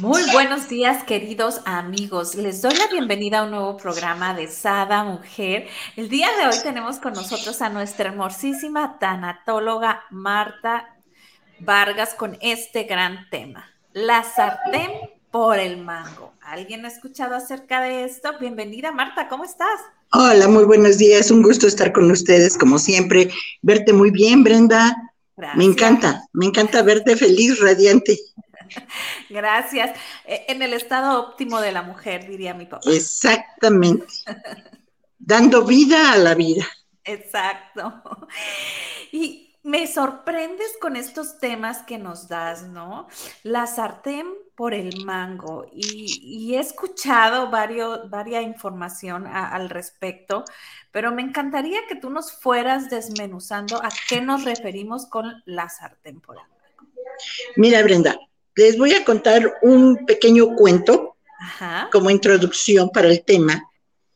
Muy buenos días, queridos amigos. Les doy la bienvenida a un nuevo programa de Sada Mujer. El día de hoy tenemos con nosotros a nuestra hermosísima tanatóloga Marta Vargas con este gran tema, la sartén por el mango. ¿Alguien ha escuchado acerca de esto? Bienvenida, Marta, ¿cómo estás? Hola, muy buenos días. Un gusto estar con ustedes, como siempre. Verte muy bien, Brenda. Me encanta, me encanta verte feliz, radiante. Gracias. Eh, en el estado óptimo de la mujer, diría mi papá. Exactamente. Dando vida a la vida. Exacto. Y me sorprendes con estos temas que nos das, ¿no? La sartén por el mango. Y, he escuchado varios, varias información al respecto, pero me encantaría que tú nos fueras desmenuzando a qué nos referimos con la sartén por el mango. Mira, Brenda, les voy a contar un pequeño cuento como introducción para el tema.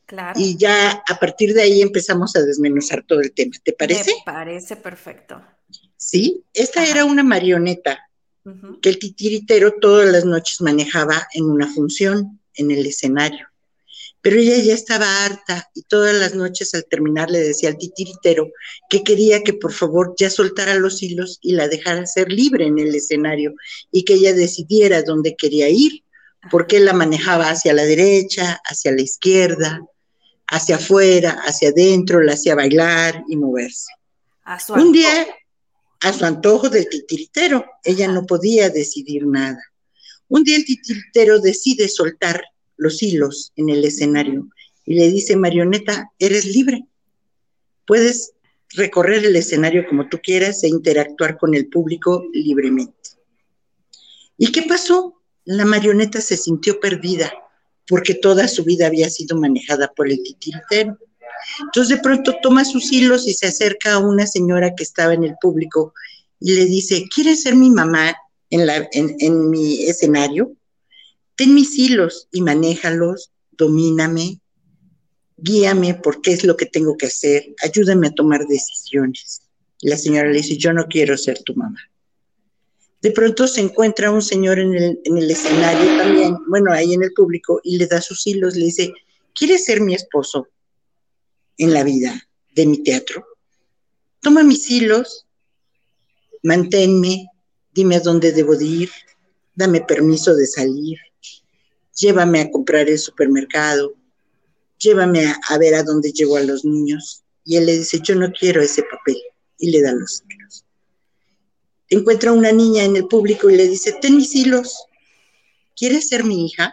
Claro. Y ya a partir de ahí empezamos a desmenuzar todo el tema. ¿Te parece? Me parece perfecto. Sí, esta era una marioneta que el titiritero todas las noches manejaba en una función en el escenario. Pero ella ya estaba harta y todas las noches al terminar le decía al titiritero que quería que por favor ya soltara los hilos y la dejara ser libre en el escenario y que ella decidiera dónde quería ir, porque él la manejaba hacia la derecha, hacia la izquierda, hacia afuera, hacia adentro, la hacía bailar y moverse. Un día, a su antojo del titiritero, ella no podía decidir nada. Un día el titiritero decide soltar los hilos en el escenario y le dice, Marioneta, eres libre. Puedes recorrer el escenario como tú quieras e interactuar con el público libremente. ¿Y qué pasó? La marioneta se sintió perdida porque toda su vida había sido manejada por el titiritero. Entonces de pronto toma sus hilos y se acerca a una señora que estaba en el público y le dice, ¿quieres ser mi mamá en, la, en mi escenario? Ten mis hilos y manéjalos, domíname, guíame por qué es lo que tengo que hacer, ayúdame a tomar decisiones. la señora le dice, yo no quiero ser tu mamá. De pronto se encuentra un señor en el, en el escenario también, bueno, ahí en el público, y le da sus hilos, le dice, ¿quieres ser mi esposo en la vida de mi teatro? Toma mis hilos, manténme, dime a dónde debo de ir, dame permiso de salir, llévame a comprar el supermercado, llévame a, ver a dónde llevo a los niños. Y él le dice, yo no quiero ese papel. Y le da los hilos. Encuentra una niña en el público y le dice, ten mis hilos. ¿Quieres ser mi hija?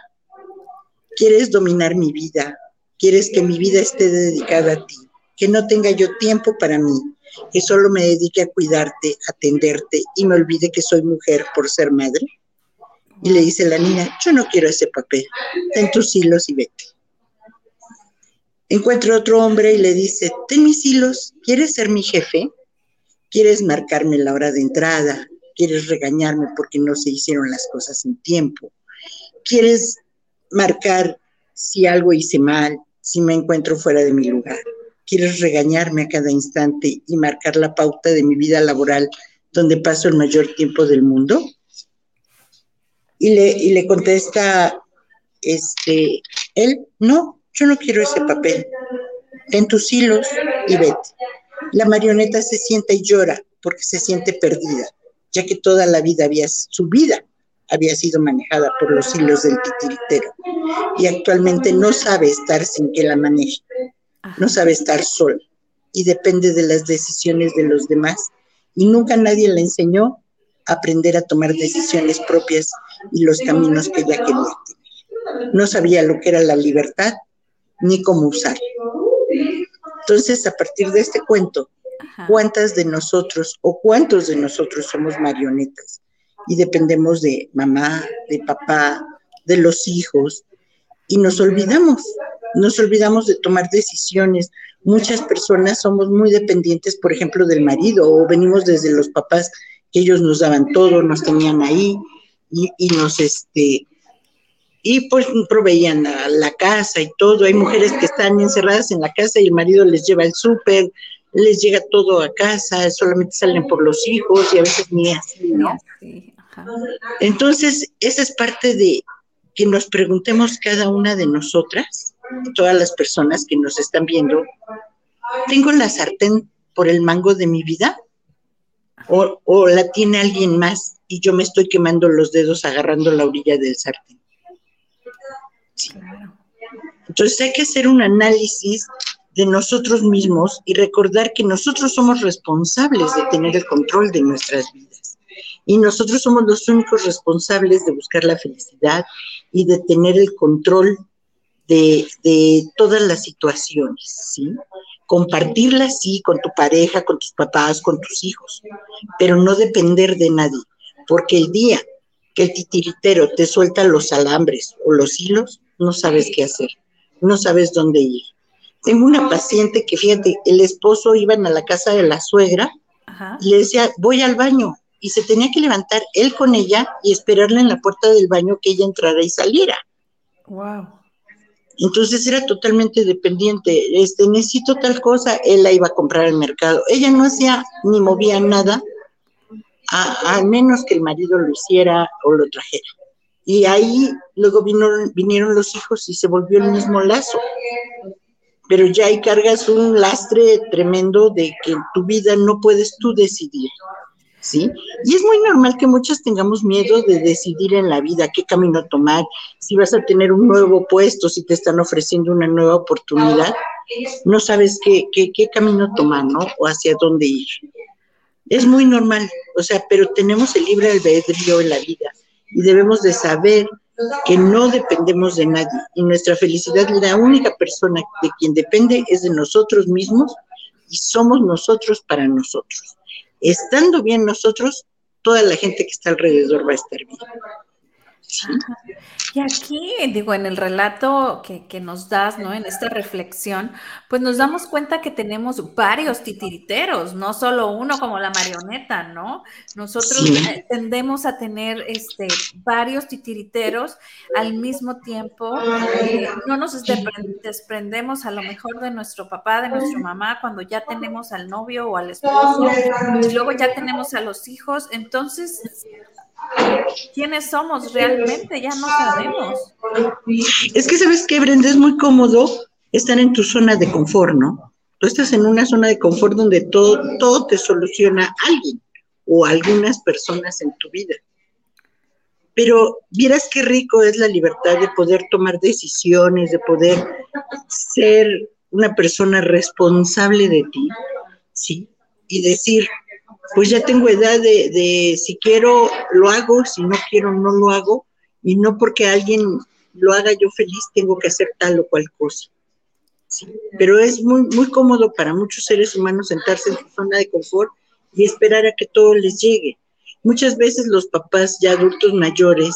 ¿Quieres dominar mi vida? ¿Quieres que mi vida esté dedicada a ti? Que no tenga yo tiempo para mí, que solo me dedique a cuidarte, atenderte y me olvide que soy mujer por ser madre. Y le dice la niña, yo no quiero ese papel, ten tus hilos y vete. Encuentra otro hombre y le dice, ten mis hilos, ¿quieres ser mi jefe? ¿Quieres marcarme la hora de entrada? ¿Quieres regañarme porque no se hicieron las cosas en tiempo? ¿Quieres marcar si algo hice mal, si me encuentro fuera de mi lugar? ¿Quieres regañarme a cada instante y marcar la pauta de mi vida laboral donde paso el mayor tiempo del mundo? Y le, y le contesta, este, él, no, yo no quiero ese papel. Ten tus hilos y vete. La marioneta se sienta y llora porque se siente perdida, ya que toda la vida había, su vida había sido manejada por los hilos del titiritero y actualmente no sabe estar sin que la maneje, no sabe estar sola y depende de las decisiones de los demás y nunca nadie le enseñó aprender a tomar decisiones propias y los caminos que ella quería tener. No sabía lo que era la libertad ni cómo usarla. Entonces, a partir de este cuento, ¿cuántas de nosotros o cuántos de nosotros somos marionetas y dependemos de mamá, de papá, de los hijos y nos olvidamos, nos olvidamos de tomar decisiones. Muchas personas somos muy dependientes, por ejemplo, del marido o venimos desde los papás que ellos nos daban todo, nos tenían ahí y, y nos, este, y pues proveían la casa y todo. Hay mujeres que están encerradas en la casa y el marido les lleva el súper, les llega todo a casa, solamente salen por los hijos y a veces ni así, ¿no? Entonces, esa es parte de que nos preguntemos cada una de nosotras, todas las personas que nos están viendo, ¿tengo la sartén por el mango de mi vida? ¿O, o la tiene alguien más y yo me estoy quemando los dedos agarrando la orilla del sartén? Entonces hay que hacer un análisis de nosotros mismos y recordar que nosotros somos responsables de tener el control de nuestras vidas. Y nosotros somos los únicos responsables de buscar la felicidad y de tener el control de, todas las situaciones, ¿sí? Compartirlas, sí, con tu pareja, con tus papás, con tus hijos, pero no depender de nadie, porque el día que el titiritero te suelta los alambres o los hilos, no sabes qué hacer, no sabes dónde ir. Tengo una paciente que, fíjate, el esposo iba a la casa de la suegra y le decía, voy al baño, y se tenía que levantar él con ella y esperarla en la puerta del baño que ella entrara y saliera. Wow. Entonces era totalmente dependiente. Este, necesito tal cosa, él la iba a comprar al mercado. Ella no hacía ni movía nada, a, menos que el marido lo hiciera o lo trajera. Y ahí luego vinieron los hijos y se volvió el mismo lazo. Pero ya ahí cargas un lastre tremendo de que en tu vida no puedes tú decidir. ¿Sí? Y es muy normal que muchas tengamos miedo de decidir en la vida qué camino tomar, si vas a tener un nuevo puesto, si te están ofreciendo una nueva oportunidad, no sabes qué, qué, qué camino tomar, ¿no? O hacia dónde ir. Es muy normal, o sea, pero tenemos el libre albedrío en la vida y debemos de saber que no dependemos de nadie y nuestra felicidad, la única persona de quien depende es de nosotros mismos y somos nosotros para nosotros. Estando bien nosotros, toda la gente que está alrededor va a estar bien. Y aquí, digo, en el relato que, nos das, ¿no? En esta reflexión, pues nos damos cuenta que tenemos varios titiriteros, no solo uno como la marioneta, ¿no? Nosotros eh, tendemos a tener este, varios titiriteros al mismo tiempo. Eh, no nos desprendemos a lo mejor de nuestro papá, de nuestra mamá, cuando ya tenemos al novio o al esposo, y luego ya tenemos a los hijos. Entonces, quiénes somos realmente, ya no sabemos. Es que sabes que, Brenda, es muy cómodo estar en tu zona de confort, ¿no? Tú estás en una zona de confort donde todo, todo te soluciona alguien o algunas personas en tu vida. Pero vieras qué rico es la libertad de poder tomar decisiones, de poder ser una persona responsable de ti, ¿sí? Y decir, pues ya tengo edad de, si quiero lo hago, si no quiero no lo hago, y no porque alguien lo haga yo feliz tengo que hacer tal o cual cosa. Pero es muy, muy cómodo para muchos seres humanos sentarse en su zona de confort y esperar a que todo les llegue. Muchas veces los papás ya adultos mayores,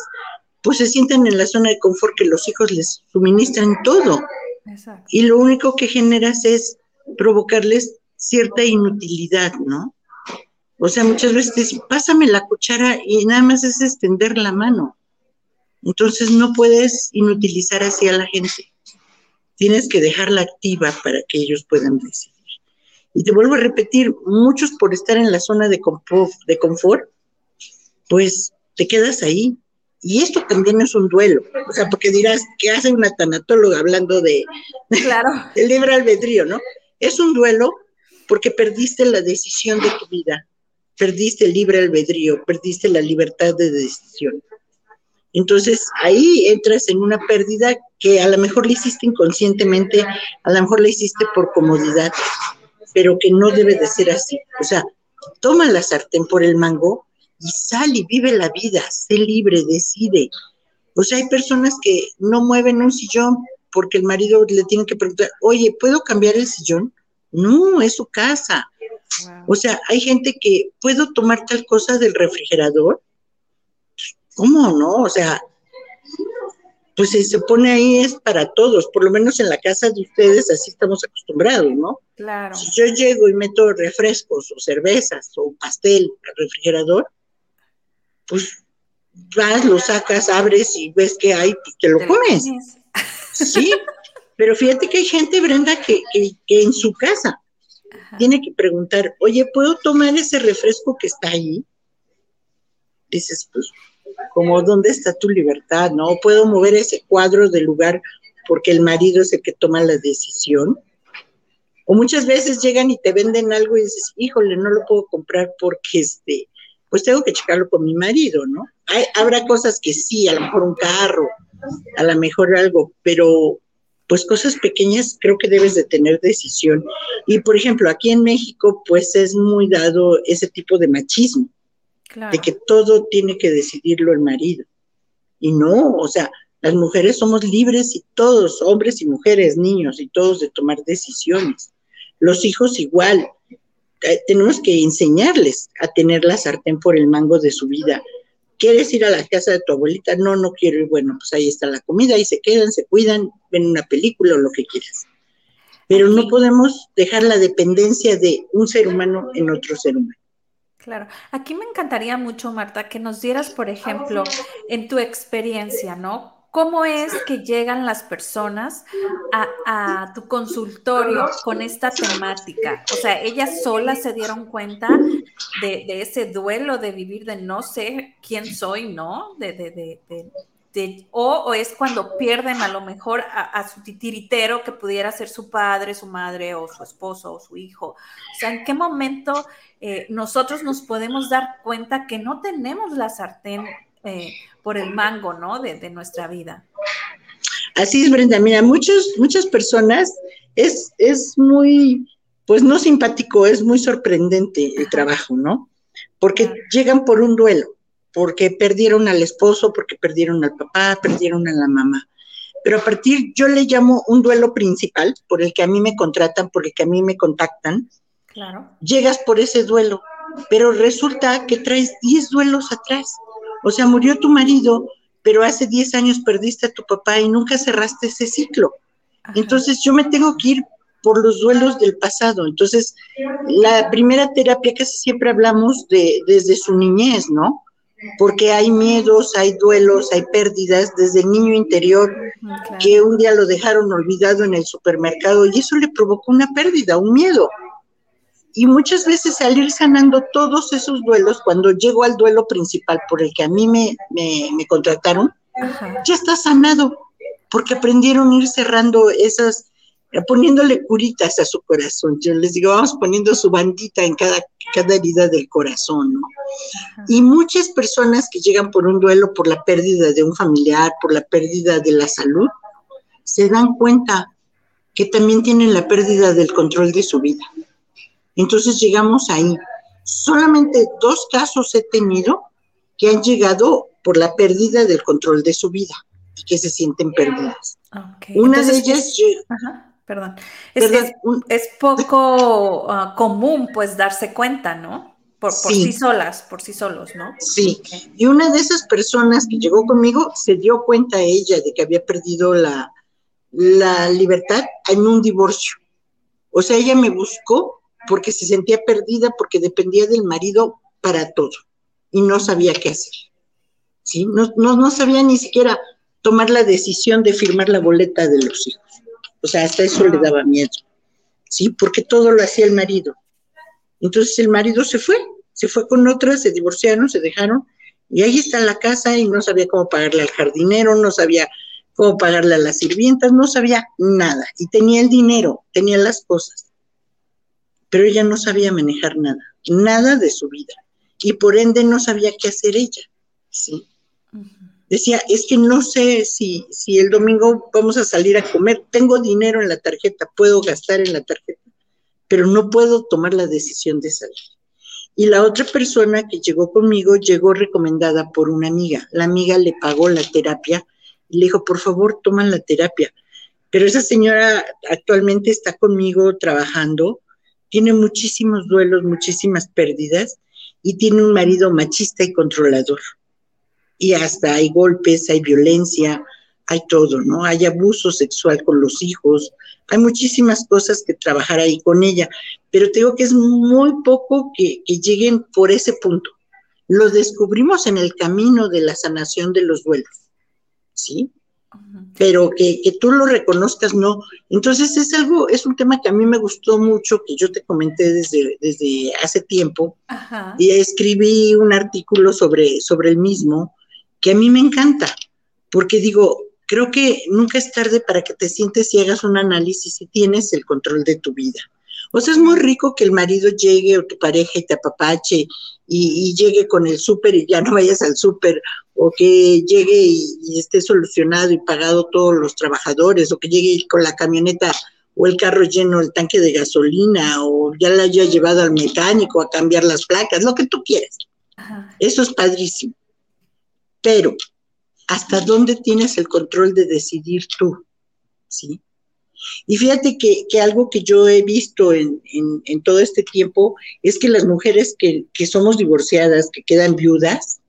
pues se sientan en la zona de confort que los hijos les suministran todo. Y lo único que generas es provocarles cierta inutilidad, ¿no? O sea, muchas veces te dicen, pásame la cuchara y nada más es extender la mano. Entonces no puedes inutilizar así a la gente. Tienes que dejarla activa para que ellos puedan decidir. Y te vuelvo a repetir, muchos por estar en la zona de confort, de confort pues te quedas ahí. Y esto también es un duelo. O sea, porque dirás, ¿qué hace una tanatóloga hablando de claro. del libre albedrío, no? Es un duelo porque perdiste la decisión de tu vida perdiste el libre albedrío, perdiste la libertad de decisión. Entonces ahí entras en una pérdida que a lo mejor le hiciste inconscientemente, a lo mejor le hiciste por comodidad, pero que no debe de ser así. O sea, toma la sartén por el mango y sal y vive la vida, sé libre, decide. O sea, hay personas que no mueven un sillón porque el marido le tiene que preguntar, oye, ¿puedo cambiar el sillón? No, es su casa. O sea, hay gente que puedo tomar tal cosa del refrigerador ¿cómo no? O sea, pues se pone ahí es para todos, por lo menos en la casa de ustedes así estamos acostumbrados, ¿no? Claro. Si yo llego y meto refrescos o cervezas o pastel al refrigerador, pues vas, lo sacas, abres y ves que hay, pues te lo comes. Sí, pero fíjate que hay gente, Brenda, que, que, en su casa tiene que preguntar, oye, ¿puedo tomar ese refresco que está ahí? Dices, pues como dónde está tu libertad, ¿no? Puedo mover ese cuadro del lugar porque el marido es el que toma la decisión. O muchas veces llegan y te venden algo y dices, híjole, no lo puedo comprar porque este, pues tengo que checarlo con mi marido, ¿no? Hay, habrá cosas que sí, a lo mejor un carro, a lo mejor algo, pero pues cosas pequeñas creo que debes de tener decisión. Y por ejemplo, aquí en México pues es muy dado ese tipo de machismo de que todo tiene que decidirlo el marido. Y no, o sea, las mujeres somos libres y todos, hombres y mujeres, niños y todos de tomar decisiones. Los hijos igual. Eh, tenemos que enseñarles a tener la sartén por el mango de su vida. ¿Quieres ir a la casa de tu abuelita? No, no quiero ir. Bueno, pues ahí está la comida y se quedan, se cuidan, ven una película o lo que quieras. Pero no podemos dejar la dependencia de un ser humano en otro ser humano. Claro, aquí me encantaría mucho, Marta, que nos dieras, por ejemplo, en tu experiencia, ¿no? ¿Cómo es que llegan las personas a, tu consultorio con esta temática? O sea, ellas solas se dieron cuenta de, ese duelo de vivir de no sé quién soy, ¿no? De, de, o, es cuando pierden a lo mejor a, su titiritero que pudiera ser su padre, su madre o su esposo o su hijo. O sea, ¿en qué momento eh, nosotros nos podemos dar cuenta que no tenemos la sartén eh, por el mango, ¿no? De, nuestra vida. Así es, Brenda. Mira, muchos, muchas personas es, es muy, pues no simpático, es muy sorprendente el trabajo, ¿no? Porque llegan por un duelo porque perdieron al esposo, porque perdieron al papá, perdieron a la mamá. Pero a partir, yo le llamo un duelo principal, por el que a mí me contratan, por el que a mí me contactan. Claro. Llegas por ese duelo, pero resulta que traes 10 duelos atrás. O sea, murió tu marido, pero hace 10 años perdiste a tu papá y nunca cerraste ese ciclo. Entonces yo me tengo que ir por los duelos del pasado. Entonces, la primera terapia casi siempre hablamos de desde su niñez, ¿no? porque hay miedos, hay duelos, hay pérdidas desde el niño interior que un día lo dejaron olvidado en el supermercado y eso le provocó una pérdida, un miedo. Y muchas veces salir sanando todos esos duelos, cuando llego al duelo principal por el que a mí me, me, contrataron, ya está sanado, porque aprendieron a ir cerrando esas, poniéndole curitas a su corazón. Yo les digo, vamos poniendo su bandita en cada, cada herida del corazón, ¿no? Y muchas personas que llegan por un duelo, por la pérdida de un familiar, por la pérdida de la salud, se dan cuenta que también tienen la pérdida del control de su vida. Entonces llegamos ahí. Solamente dos casos he tenido que han llegado por la pérdida del control de su vida y que se sienten perdidas. Una de ellas perdón. Es, poco ah, común pues darse cuenta, ¿no? Por, sí. solas, por sí solos, ¿no? Sí. Y una de esas personas que llegó conmigo se dio cuenta ella de que había perdido la, la libertad en un divorcio. O sea, ella me buscó porque se sentía perdida, porque dependía del marido para todo y no sabía qué hacer. ¿Sí? No, no, no sabía ni siquiera tomar la decisión de firmar la boleta de los hijos. O sea, hasta eso le daba miedo, ¿sí? Porque todo lo hacía el marido. Entonces el marido se fue, se fue con otra, se divorciaron, se dejaron, y ahí está la casa y no sabía cómo pagarle al jardinero, no sabía cómo pagarle a las sirvientas, no sabía nada. Y tenía el dinero, tenía las cosas, pero ella no sabía manejar nada, nada de su vida. Y por ende no sabía qué hacer ella, ¿sí? decía, es que no sé si, si el domingo vamos a salir a comer, tengo dinero en la tarjeta, puedo gastar en la tarjeta, pero no puedo tomar la decisión de salir. Y la otra persona que llegó conmigo llegó recomendada por una amiga. La amiga le pagó la terapia y le dijo, por favor, toma la terapia. Pero esa señora actualmente está conmigo trabajando, tiene muchísimos duelos, muchísimas pérdidas y tiene un marido machista y controlador y hasta hay golpes, hay violencia, hay todo, ¿no? Hay abuso sexual con los hijos, hay muchísimas cosas que trabajar ahí con ella, pero te digo que es muy poco que, lleguen por ese punto. Lo descubrimos en el camino de la sanación de los duelos, ¿sí? Pero que, tú lo reconozcas, no. Entonces es algo, es un tema que a mí me gustó mucho, que yo te comenté desde, desde hace tiempo, y escribí un artículo sobre, sobre el mismo, que a mí me encanta, porque digo, creo que nunca es tarde para que te sientes y hagas un análisis y tienes el control de tu vida. O sea, es muy rico que el marido llegue o tu pareja y te apapache y, llegue con el súper y ya no vayas al súper, o que llegue y, esté solucionado y pagado todos los trabajadores, o que llegue con la camioneta o el carro lleno el tanque de gasolina, o ya la haya llevado al mecánico a cambiar las placas, lo que tú quieras. Eso es padrísimo. Pero hasta dónde tienes el control de decidir tú, ¿sí? Y fíjate que, algo que yo he visto en, todo este tiempo es que las mujeres que, somos divorciadas, que quedan viudas,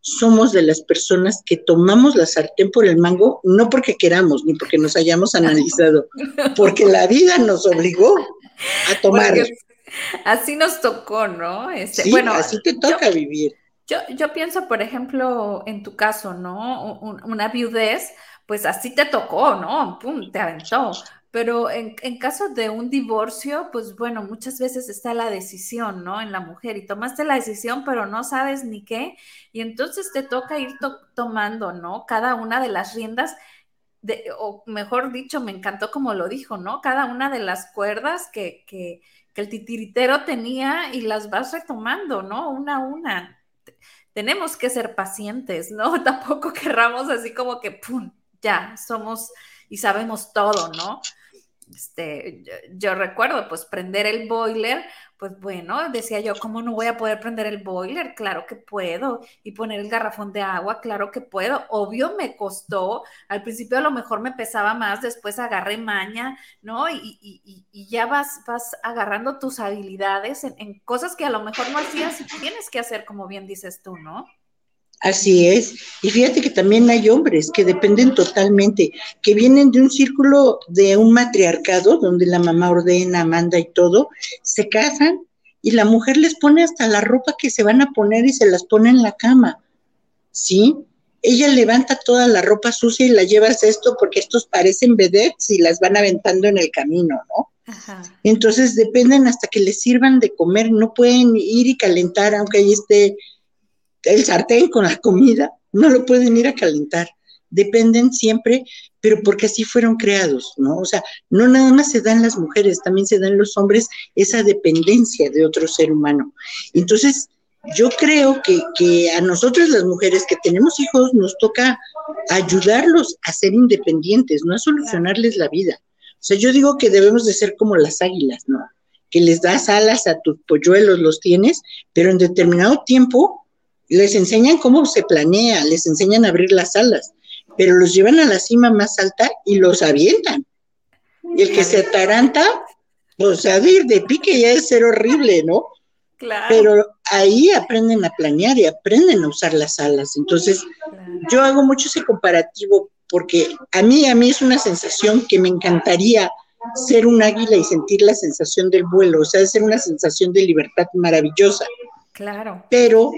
somos de las personas que tomamos la sartén por el mango, no porque queramos, ni porque nos hayamos analizado, porque la vida nos obligó a tomarlo. Así nos tocó, ¿no? Este, bueno, así te toca vivir. Yo, pienso, por ejemplo, en tu caso, ¿no? una viudez, pues así te tocó, ¿no? Pum, te aventó. Pero en, caso de un divorcio, pues bueno, muchas veces está la decisión, ¿no? En la mujer y tomaste la decisión, pero no sabes ni qué, y entonces te toca ir tomando, ¿no? Cada una de las riendas, de, o mejor dicho, me encantó como lo dijo, ¿no? Cada una de las cuerdas que, que, que el titiritero tenía y las vas retomando, ¿no? Una a una tenemos que ser pacientes, ¿no? Tampoco querramos así como que, ¡pum!, ya, somos y sabemos todo, ¿no? Este, yo, recuerdo, pues, prender el boiler, pues bueno, decía yo, ¿cómo no voy a poder prender el boiler? Claro que puedo. Y poner el garrafón de agua, claro que puedo. Obvio me costó. Al principio a lo mejor me pesaba más, después agarré maña, ¿no? Y, ya vas, vas agarrando tus habilidades en, en cosas que a lo mejor no hacías y tienes que hacer, como bien dices tú, ¿no? Así es. Y fíjate que también hay hombres que dependen totalmente, que vienen de un círculo de un matriarcado donde la mamá ordena, manda y todo, se casan y la mujer les pone hasta la ropa que se van a poner y se las pone en la cama. ¿Sí? Ella levanta toda la ropa sucia y la lleva a esto porque estos parecen vedettes y las van aventando en el camino, ¿no? Entonces dependen hasta que les sirvan de comer, no pueden ir y calentar aunque ahí esté el sartén con la comida, no lo pueden ir a calentar. Dependen siempre, pero porque así fueron creados, ¿no? O sea, no nada más se dan las mujeres, también se dan los hombres esa dependencia de otro ser humano. Entonces, yo creo que, a nosotros las mujeres que tenemos hijos nos toca ayudarlos a ser independientes, no a solucionarles la vida. O sea, yo digo que debemos de ser como las águilas, ¿no? Que les das alas a tus polluelos, los tienes, pero en determinado tiempo les enseñan cómo se planea, les enseñan a abrir las alas, pero los llevan a la cima más alta y los avientan. Y el que se ataranta, pues a ir de pique ya es ser horrible, ¿no? Claro. Pero ahí aprenden a planear y aprenden a usar las alas. Entonces, yo hago mucho ese comparativo porque a mí, a mí es una sensación que me encantaría ser un águila y sentir la sensación del vuelo, o sea, ser una sensación de libertad maravillosa. Claro. Pero,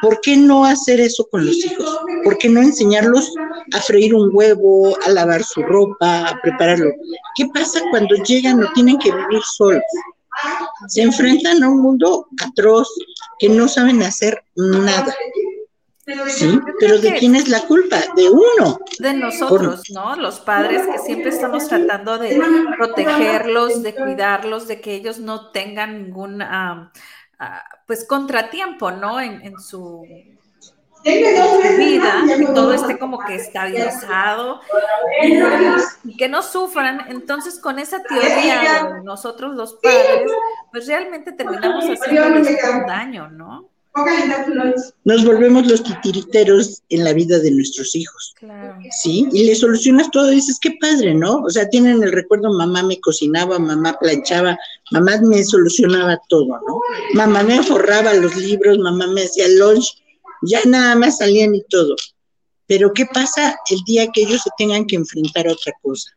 ¿por qué no hacer eso con los hijos? ¿Por qué no enseñarlos a freír un huevo, a lavar su ropa, a prepararlo? ¿Qué pasa cuando llegan o tienen que vivir solos? Se enfrentan a un mundo atroz que no saben hacer nada. Sí, pero ¿de quién es la culpa? De uno. De nosotros, ¿no? Los padres que siempre estamos tratando de protegerlos, de cuidarlos, de que ellos no tengan ningún pues contratiempo, ¿no? En, su, vida, que todo esté como que estabilizado y, que no sufran. Entonces, con esa teoría nosotros los padres, pues realmente terminamos haciendo un daño, ¿no? Nos volvemos los titiriteros en la vida de nuestros hijos. Claro. Sí, y le solucionas todo y dices, qué padre, ¿no? O sea, tienen el recuerdo, mamá me cocinaba, mamá planchaba, mamá me solucionaba todo, ¿no? Mamá me forraba los libros, mamá me hacía lunch. ya nada más salían y todo. Pero ¿qué pasa el día que ellos se tengan que enfrentar a otra cosa?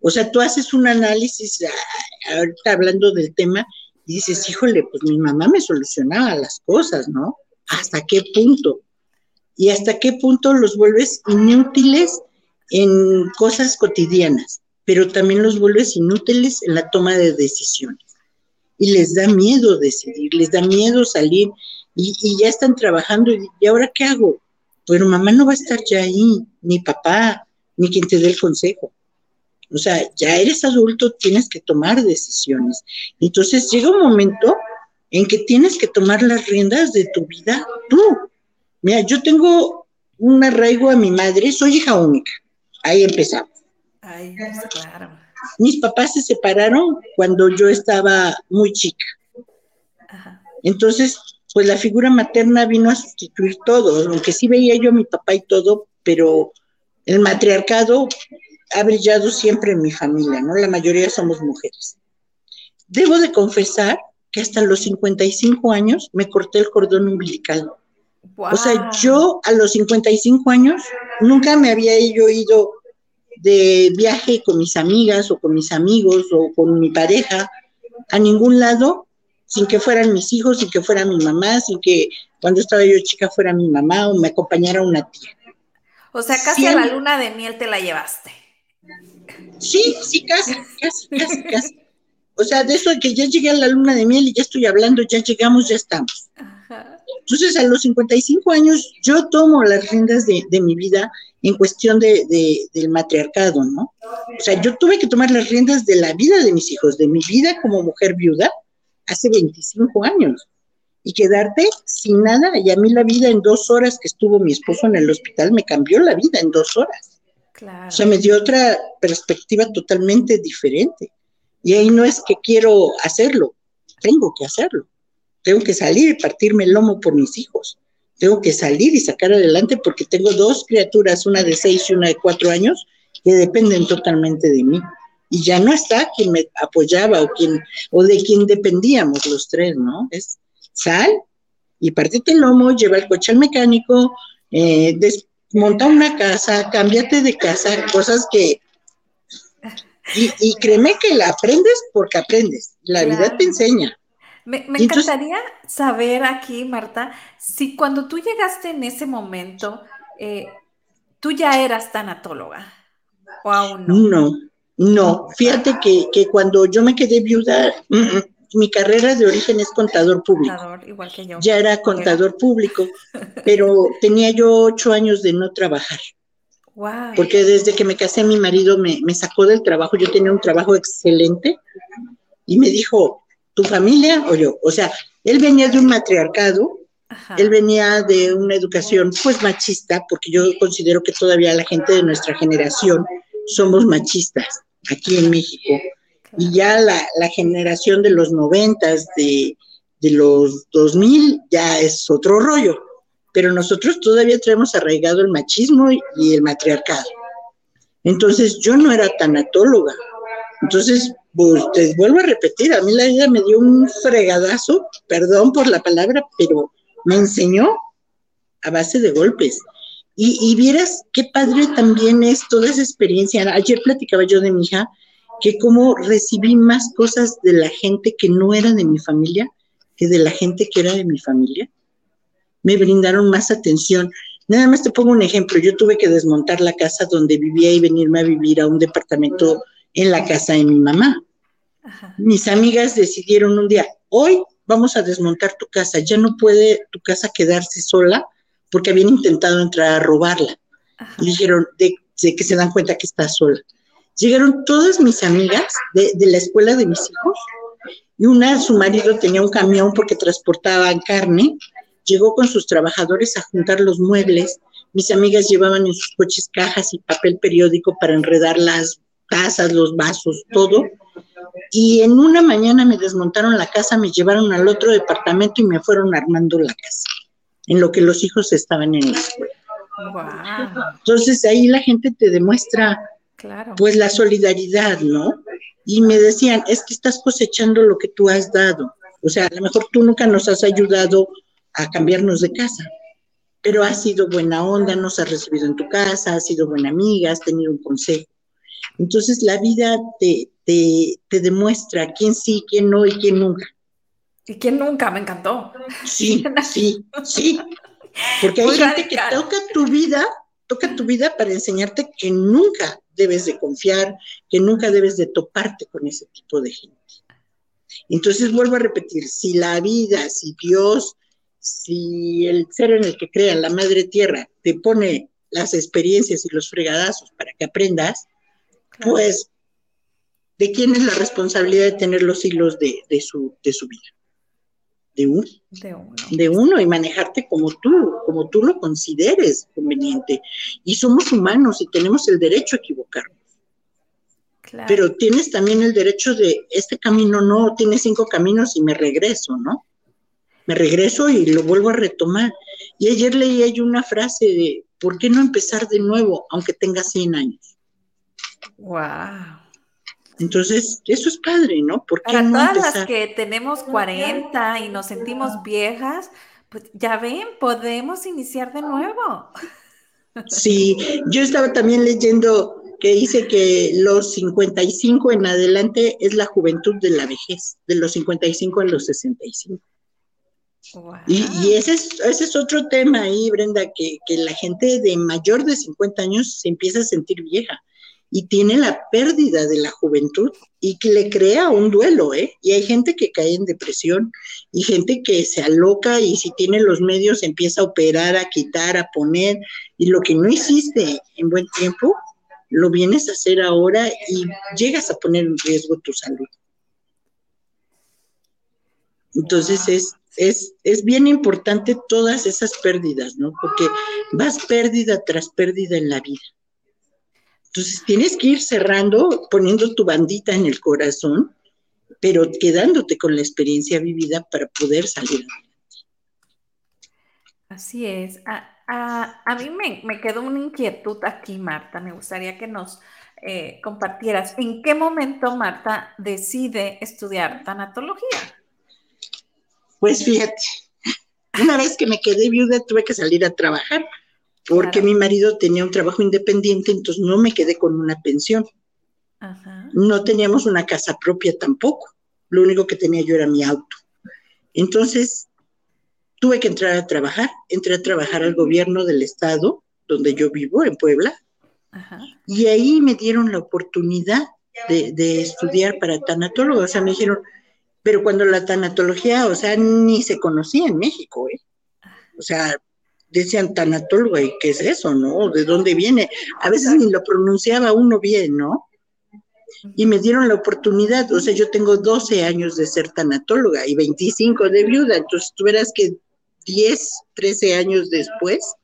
O sea, tú haces un análisis, ah, ahorita hablando del tema, y dices, híjole, pues mi mamá me solucionaba las cosas, ¿no? ¿Hasta qué punto? Y hasta qué punto los vuelves inútiles en cosas cotidianas, pero también los vuelves inútiles en la toma de decisiones. Y les da miedo decidir, les da miedo salir y, ya están trabajando. Y, ¿Y ahora qué hago? Pero mamá no va a estar ya ahí, ni papá, ni quien te dé el consejo. O sea, ya eres adulto, tienes que tomar decisiones. Entonces llega un momento en que tienes que tomar las riendas de tu vida tú. Mira, yo tengo un arraigo a mi madre, soy hija única. Ahí empezamos. Ay, claro. Mis papás se separaron cuando yo estaba muy chica. Entonces, pues la figura materna vino a sustituir todo, aunque sí veía yo a mi papá y todo, pero el matriarcado ha brillado siempre en mi familia, ¿no? La mayoría somos mujeres. Debo de confesar que hasta los 55 años me corté el cordón umbilical. O sea, yo a los 55 años nunca me había yo ido de viaje con mis amigas o con mis amigos o con mi pareja a ningún lado sin que fueran mis hijos, sin que fuera mi mamá, sin que cuando estaba yo chica fuera mi mamá o me acompañara una tía. O sea, casi a la luna de miel te la llevaste. Sí, sí, casi, casi, casi, casi. O sea, de eso de que ya llegué a la luna de miel y ya estoy hablando, ya llegamos, ya estamos. Entonces, a los 55 años, yo tomo las riendas de, mi vida en cuestión de, del matriarcado, ¿no? O sea, yo tuve que tomar las riendas de la vida de mis hijos, de mi vida como mujer viuda, hace 25 años. Y quedarte sin nada, y a mí la vida en dos horas que estuvo mi esposo en el hospital me cambió la vida en dos horas. Claro. O sea, me dio otra perspectiva totalmente diferente. Y ahí no es que quiero hacerlo, tengo que hacerlo. Tengo que salir y partirme el lomo por mis hijos. Tengo que salir y sacar adelante porque tengo dos criaturas, una de seis y una de cuatro años, que dependen totalmente de mí. Y ya no está quien me apoyaba o, quien, o de quien dependíamos los tres, ¿no? Es sal y partite el lomo, lleva el coche al mecánico, eh, monta una casa, cámbiate de casa, cosas que y, créeme que la aprendes porque aprendes. La vida te enseña. Me, encantaría saber aquí, Marta, si cuando tú llegaste en ese momento, eh, tú ya eras tanatóloga o aún no. No, no. Fíjate que, cuando yo me quedé viuda, mm, mm, mi carrera de origen es contador público. Contador, igual que yo. Ya era contador público, pero tenía yo ocho años de no trabajar. Porque desde que me casé, mi marido me, sacó del trabajo. Yo tenía un trabajo excelente y me dijo, ¿tu familia o yo? O sea, él venía de un matriarcado, él venía de una educación pues machista, porque yo considero que todavía la gente de nuestra generación somos machistas aquí en México. Y ya la, generación de los noventas, de, de los dos mil, ya es otro rollo pero nosotros todavía traemos arraigado el machismo y el matriarcado. Entonces yo no era tanatóloga. Entonces, pues te vuelvo a repetir, a mí la vida me dio un fregadazo, perdón por la palabra, pero me enseñó a base de golpes. Y, y vieras qué padre también es toda esa experiencia. Ayer platicaba yo de mi hija que como recibí más cosas de la gente que no era de mi familia que de la gente que era de mi familia me brindaron más atención. Nada más te pongo un ejemplo, yo tuve que desmontar la casa donde vivía y venirme a vivir a un departamento en la casa de mi mamá. Mis amigas decidieron un día, hoy vamos a desmontar tu casa, ya no puede tu casa quedarse sola porque habían intentado entrar a robarla. Y dijeron, de, que se dan cuenta que está sola. Llegaron todas mis amigas de, de la escuela de mis hijos y una, su marido tenía un camión porque transportaban carne llegó con sus trabajadores a juntar los muebles. Mis amigas llevaban en sus coches cajas y papel periódico para enredar las tazas, los vasos, todo. Y en una mañana me desmontaron la casa, me llevaron al otro departamento y me fueron armando la casa, en lo que los hijos estaban en la escuela. Entonces ahí la gente te demuestra pues la solidaridad, ¿no? Y me decían, es que estás cosechando lo que tú has dado. O sea, a lo mejor tú nunca nos has ayudado a cambiarnos de casa, pero has sido buena onda, nos has recibido en tu casa, has sido buena amiga, has tenido un consejo. Entonces la vida te, te, demuestra quién sí, quién no y quién nunca. Y quién nunca, me encantó. Sí, sí, sí. Porque hay gente que toca tu vida, toca tu vida para enseñarte que nunca debes de confiar, que nunca debes de toparte con ese tipo de gente. Entonces vuelvo a repetir, si la vida, si Dios, si el ser en el que crea, la madre tierra, te pone las experiencias y los fregadazos para que aprendas, pues, ¿de quién es la responsabilidad de tener los hilos de, su, de su vida? De uno. de uno. De uno y manejarte como tú, como tú lo consideres conveniente. Y somos humanos y tenemos el derecho a equivocarnos. Pero tienes también el derecho de, este camino no, tiene cinco caminos y me regreso, ¿no? Me regreso y lo vuelvo a retomar. Y ayer leí ahí una frase de, ¿por qué no empezar de nuevo aunque tenga 100 años? Wow. Entonces, eso es padre, ¿no? Porque Para todas las que tenemos 40 y nos sentimos viejas, pues ya ven, podemos iniciar de nuevo. Sí, yo estaba también leyendo que dice que los 55 en adelante es la juventud de la vejez, de los 55 a los 65. Y, y ese, es, ese es otro tema ahí, Brenda, que, que la gente de mayor de 50 años se empieza a sentir vieja y tiene la pérdida de la juventud y que le crea un duelo, ¿eh? Y hay gente que cae en depresión y gente que se aloca y si tiene los medios empieza a operar, a quitar, a poner y lo que no hiciste en buen tiempo, lo vienes a hacer ahora y llegas a poner en riesgo tu salud. Entonces es, es, es bien importante todas esas pérdidas, ¿no? Porque vas pérdida tras pérdida en la vida. Entonces tienes que ir cerrando, poniendo tu bandita en el corazón, pero quedándote con la experiencia vivida para poder salir adelante. Así es. A, mí me, quedó una inquietud aquí, Marta. Me gustaría que nos eh, compartieras. ¿En qué momento Marta decide estudiar tanatología? Pues fíjate, una vez que me quedé viuda tuve que salir a trabajar porque mi marido tenía un trabajo independiente, entonces no me quedé con una pensión. No teníamos una casa propia tampoco. Lo único que tenía yo era mi auto. Entonces tuve que entrar a trabajar, entré a trabajar al gobierno del estado donde yo vivo, en Puebla, y ahí me dieron la oportunidad de, estudiar para tanatólogo, o sea, me dijeron, pero cuando la tanatología, o sea, ni se conocía en México, ¿eh? O sea, decían tanatólogo, ¿y qué es eso, no? ¿De dónde viene? A veces ni lo pronunciaba uno bien, ¿no? y me dieron la oportunidad, o sea, yo tengo 12 años de ser tanatóloga y 25 de viuda, entonces tú verás que 10, 13 años después,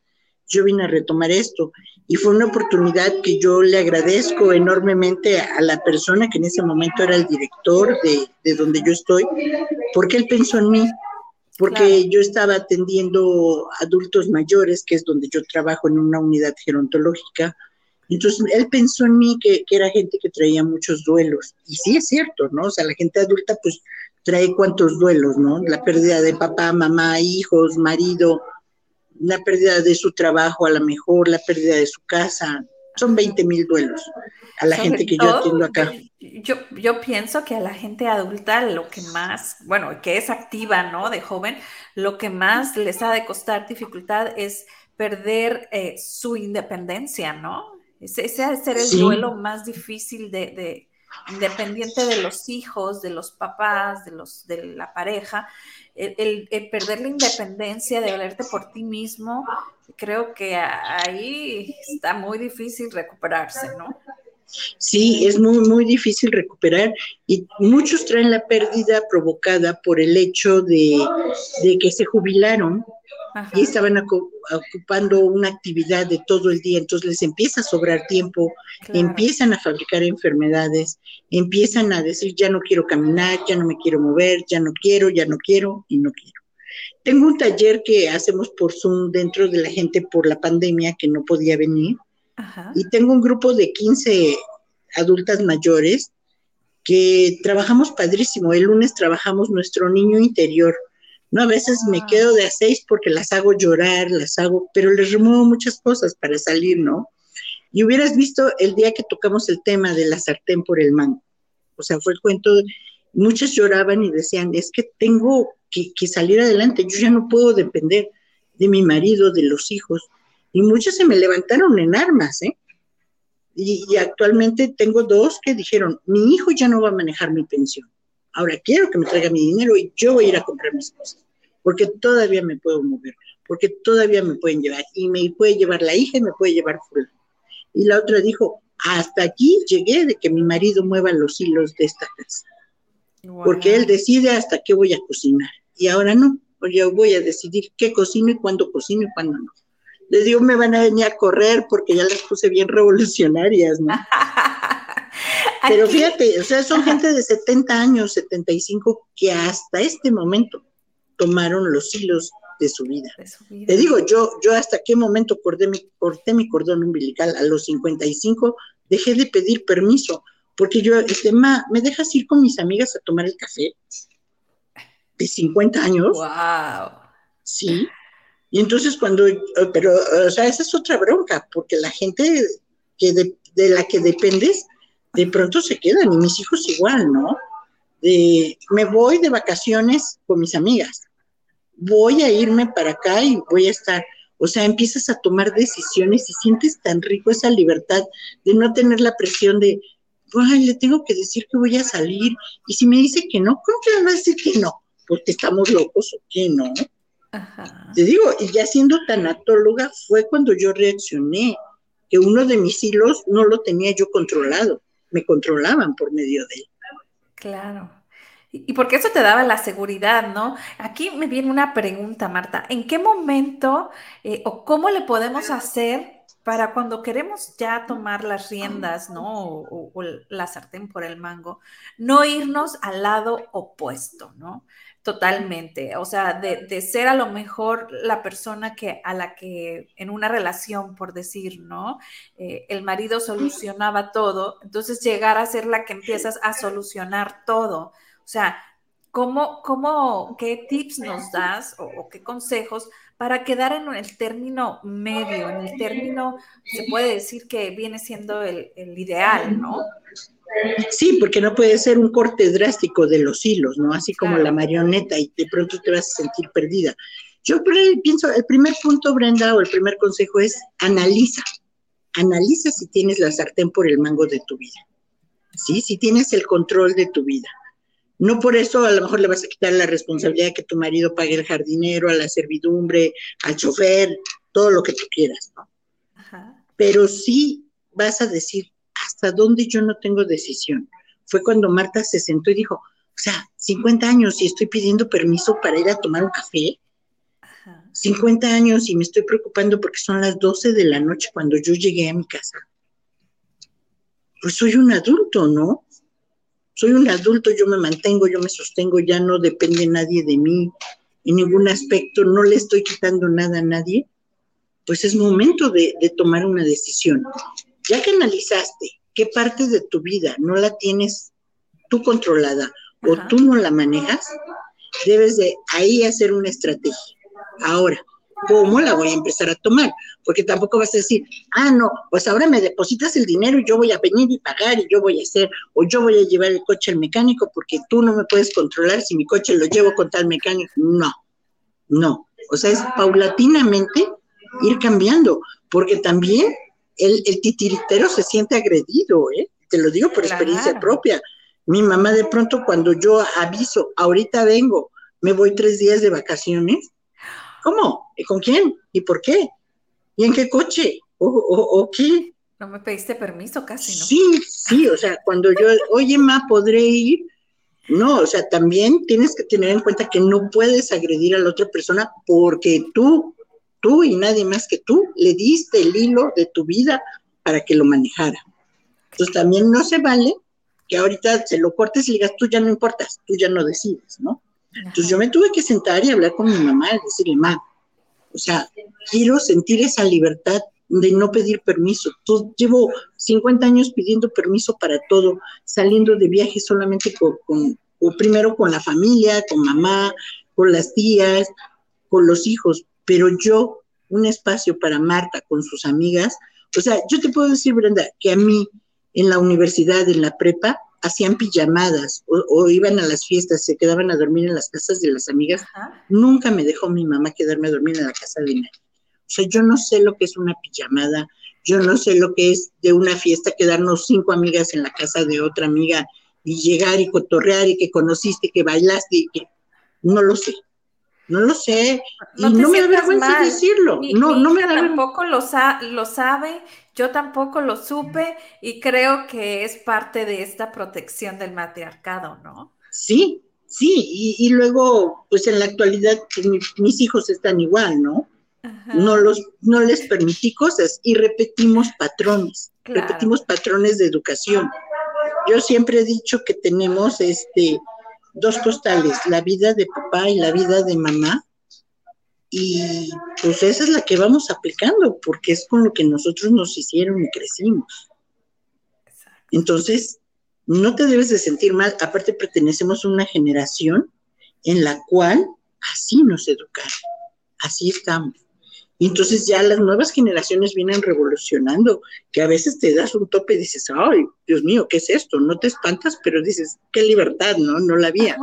yo vine a retomar esto. Y fue una oportunidad que yo le agradezco enormemente a la persona que en ese momento era el director de, donde yo estoy, porque él pensó en mí, porque yo estaba atendiendo adultos mayores, que es donde yo trabajo en una unidad gerontológica. Entonces, él pensó en mí que, que, era gente que traía muchos duelos. Y sí es cierto, ¿no? O sea, la gente adulta, pues, trae cuantos duelos, ¿no? La pérdida de papá, mamá, hijos, marido, la pérdida de su trabajo a lo mejor, la pérdida de su casa. Son 20 mil duelos a la gente que yo atiendo acá. Yo, yo pienso que a la gente adulta lo que más, bueno, que es activa, ¿no? De joven, lo que más les ha de costar dificultad es perder eh, su independencia, ¿no? Ese, ese ha de ser el duelo más difícil de independiente de los hijos, de los papás, de, los, de la pareja, el, perder la independencia, de valerte por ti mismo, creo que ahí está muy difícil recuperarse, ¿no? Sí, es muy, muy difícil recuperar y muchos traen la pérdida provocada por el hecho de, de que se jubilaron y estaban ocupando una actividad de todo el día, entonces les empieza a sobrar tiempo, empiezan a fabricar enfermedades, empiezan a decir, ya no quiero caminar, ya no me quiero mover, ya no quiero, ya no quiero y no quiero. Tengo un taller que hacemos por Zoom dentro de la gente por la pandemia que no podía venir. Y tengo un grupo de 15 adultas mayores que trabajamos padrísimo. El lunes trabajamos nuestro niño interior No, a veces me ah. quedo de a seis porque las hago llorar, las hago, pero les remuevo muchas cosas para salir, ¿no? Y hubieras visto el día que tocamos el tema de la sartén por el mango. O sea, fue el cuento, muchas lloraban y decían, es que tengo que, salir adelante, yo ya no puedo depender de mi marido, de los hijos. Y muchas se me levantaron en armas, ¿eh? Y, y, actualmente tengo dos que dijeron, mi hijo ya no va a manejar mi pensión. Ahora quiero que me traiga mi dinero y yo voy a ir a comprar mis cosas, porque todavía me puedo mover, porque todavía me pueden llevar. Y me puede llevar la hija y me puede llevar fuera y la otra dijo, hasta aquí llegué de que mi marido mueva los hilos de esta casa. Porque él decide hasta qué voy a cocinar. Y ahora no, yo voy a decidir qué cocino y cuándo cocino y cuándo no. Les digo, me van a venir a correr porque ya las puse bien revolucionarias, ¿no? Pero fíjate, o sea, son gente de 70 años, 75, que hasta este momento tomaron los hilos de su vida. Te digo, yo, yo hasta qué momento corté mi, corté mi cordón umbilical, a los 55 dejé de pedir permiso, porque yo, este, ma, ¿me dejas ir con mis amigas a tomar el café? De 50 años. Wow. Sí. Y entonces cuando, pero, o sea, esa es otra bronca, porque la gente que de, de la que dependes, de pronto se quedan, y mis hijos igual, ¿no? De, me voy de vacaciones con mis amigas voy a irme para acá y voy a estar. O sea, empiezas a tomar decisiones y sientes tan rico esa libertad de no tener la presión de, ay, le tengo que decir que voy a salir. Y si me dice que no, ¿cómo que le va a decir que no? Porque estamos locos o qué, ¿no? Te digo, y ya siendo tanatóloga fue cuando yo reaccioné, que uno de mis hilos no lo tenía yo controlado, me controlaban por medio de él. Claro. Y porque eso te daba la seguridad, ¿no? Aquí me viene una pregunta, Marta. ¿En qué momento eh, o cómo le podemos hacer para cuando queremos ya tomar las riendas, ¿no? O, la sartén por el mango, no irnos al lado opuesto, ¿no? Totalmente. O sea, de, ser a lo mejor la persona que a la que en una relación, por decir, ¿no? Eh, el marido solucionaba todo, entonces llegar a ser la que empiezas a solucionar todo. O sea, ¿cómo, cómo, qué tips nos das o, qué consejos para quedar en el término medio, en el término, se puede decir que viene siendo el, ideal, ¿no? Sí, porque no puede ser un corte drástico de los hilos, ¿no? Así como la marioneta y de pronto te vas a sentir perdida. Yo pienso, el primer punto, Brenda, o el primer consejo es analiza. Analiza si tienes la sartén por el mango de tu vida. ¿Sí? Si tienes el control de tu vida. No por eso a lo mejor le vas a quitar la responsabilidad de que tu marido pague el jardinero, a la servidumbre, al chofer, todo lo que tú quieras, ¿no? Pero sí vas a decir, ¿hasta dónde yo no tengo decisión? Fue cuando Marta se sentó y dijo, o sea, 50 años y estoy pidiendo permiso para ir a tomar un café. 50 años y me estoy preocupando porque son las 12 de la noche cuando yo llegué a mi casa. Pues soy un adulto, ¿no? soy un adulto, yo me mantengo, yo me sostengo, ya no depende nadie de mí en ningún aspecto, no le estoy quitando nada a nadie, pues es momento de, tomar una decisión. Ya que analizaste qué parte de tu vida no la tienes tú controlada o tú no la manejas, debes de ahí hacer una estrategia. Ahora, ¿cómo la voy a empezar a tomar? Porque tampoco vas a decir, ah, no, pues ahora me depositas el dinero y yo voy a venir y pagar y yo voy a hacer, o yo voy a llevar el coche al mecánico porque tú no me puedes controlar si mi coche lo llevo con tal mecánico. No, no. O sea, es paulatinamente ir cambiando, porque también el, titiritero se siente agredido, ¿eh? Te lo digo por experiencia propia. Mi mamá de pronto cuando yo aviso, ahorita vengo, me voy tres días de vacaciones, ¿Cómo? ¿Y con quién? ¿Y por qué? ¿Y en qué coche? ¿O, qué? No me pediste permiso casi, ¿no? Sí, sí, o sea, cuando yo, oye, ma, ¿podré ir? No, o sea, también tienes que tener en cuenta que no puedes agredir a la otra persona porque tú, tú y nadie más que tú, le diste el hilo de tu vida para que lo manejara. Entonces también no se vale que ahorita se lo cortes y digas, tú ya no importas, tú ya no decides, ¿no? Entonces yo me tuve que sentar y hablar con mi mamá y decirle, mamá, o sea, quiero sentir esa libertad de no pedir permiso. Tú, llevo 50 años pidiendo permiso para todo, saliendo de viaje solamente con, o primero con la familia, con mamá, con las tías, con los hijos, pero yo, un espacio para Marta con sus amigas, o sea, yo te puedo decir, Brenda, que a mí en la universidad, en la prepa, hacían pijamadas o, iban a las fiestas, se quedaban a dormir en las casas de las amigas. Nunca me dejó mi mamá quedarme a dormir en la casa de nadie. O sea, yo no sé lo que es una pijamada, yo no sé lo que es de una fiesta quedarnos cinco amigas en la casa de otra amiga y llegar y cotorrear y que conociste, que bailaste y que no lo sé. No lo sé. No, y no me da vergüenza decirlo. no, no me da tampoco lo, lo sabe, yo tampoco lo supe y creo que es parte de esta protección del matriarcado, ¿no? Sí, sí, y, luego, pues en la actualidad pues, mis hijos están igual, ¿no? No, los, no les permití cosas y repetimos patrones, repetimos patrones de educación. Yo siempre he dicho que tenemos este, dos postales, la vida de papá y la vida de mamá, y pues esa es la que vamos aplicando, porque es con lo que nosotros nos hicieron y crecimos. Entonces, no te debes de sentir mal, aparte pertenecemos a una generación en la cual así nos educaron, así estamos. Y entonces ya las nuevas generaciones vienen revolucionando, que a veces te das un tope y dices, ay, Dios mío, ¿qué es esto? No te espantas, pero dices, qué libertad, ¿no? No la había.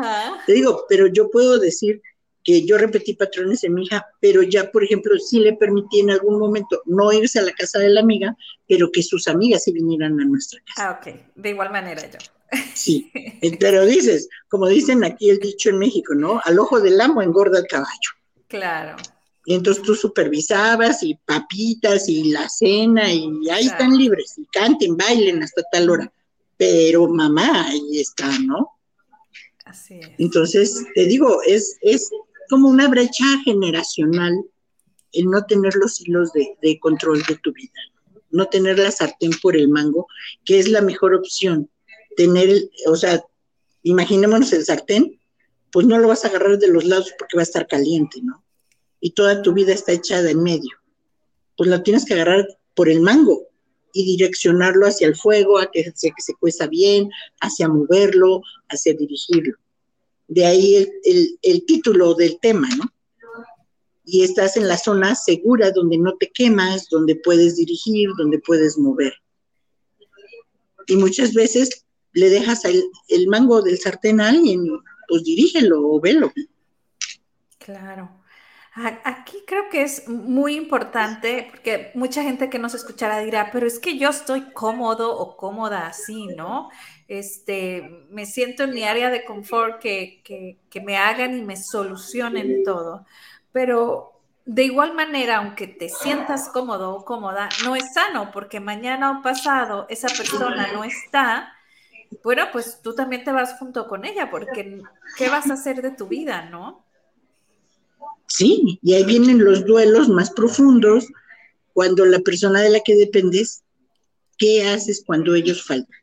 Te digo, pero yo puedo decir que yo repetí patrones en mi hija, pero ya, por ejemplo, sí le permití en algún momento no irse a la casa de la amiga, pero que sus amigas sí vinieran a nuestra casa. Ah, ok, de igual manera yo. Sí, eh, pero dices, como dicen aquí el dicho en México, ¿no? Al ojo del amo engorda el caballo. Claro. Y entonces tú supervisabas y papitas y la cena y ahí están libres y canten, bailen hasta tal hora. Pero mamá ahí está, ¿no? Así es. Entonces, te digo, es, es como una brecha generacional el no tener los hilos de, de control de tu vida, no tener la sartén por el mango, que es la mejor opción. Tener, o sea, imaginémonos el sartén, pues no lo vas a agarrar de los lados porque va a estar caliente, ¿no? Y toda tu vida está echada en medio. Pues la tienes que agarrar por el mango y direccionarlo hacia el fuego, hacia que se cueza bien, hacia moverlo, hacia dirigirlo. De ahí el, título del tema, ¿no? Y estás en la zona segura donde no te quemas, donde puedes dirigir, donde puedes mover. Y muchas veces le dejas el, el mango del sartén a alguien, pues dirígelo o velo. Claro. Aquí creo que es muy importante, porque mucha gente que nos escuchará dirá, pero es que yo estoy cómodo o cómoda así, ¿no? Este, me siento en mi área de confort que, que, me hagan y me solucionen todo. Pero de igual manera, aunque te sientas cómodo o cómoda, no es sano, porque mañana o pasado esa persona no está. Bueno, pues tú también te vas junto con ella, porque ¿qué vas a hacer de tu vida, no? Sí, y ahí vienen los duelos más profundos cuando la persona de la que dependes, ¿qué haces cuando ellos faltan?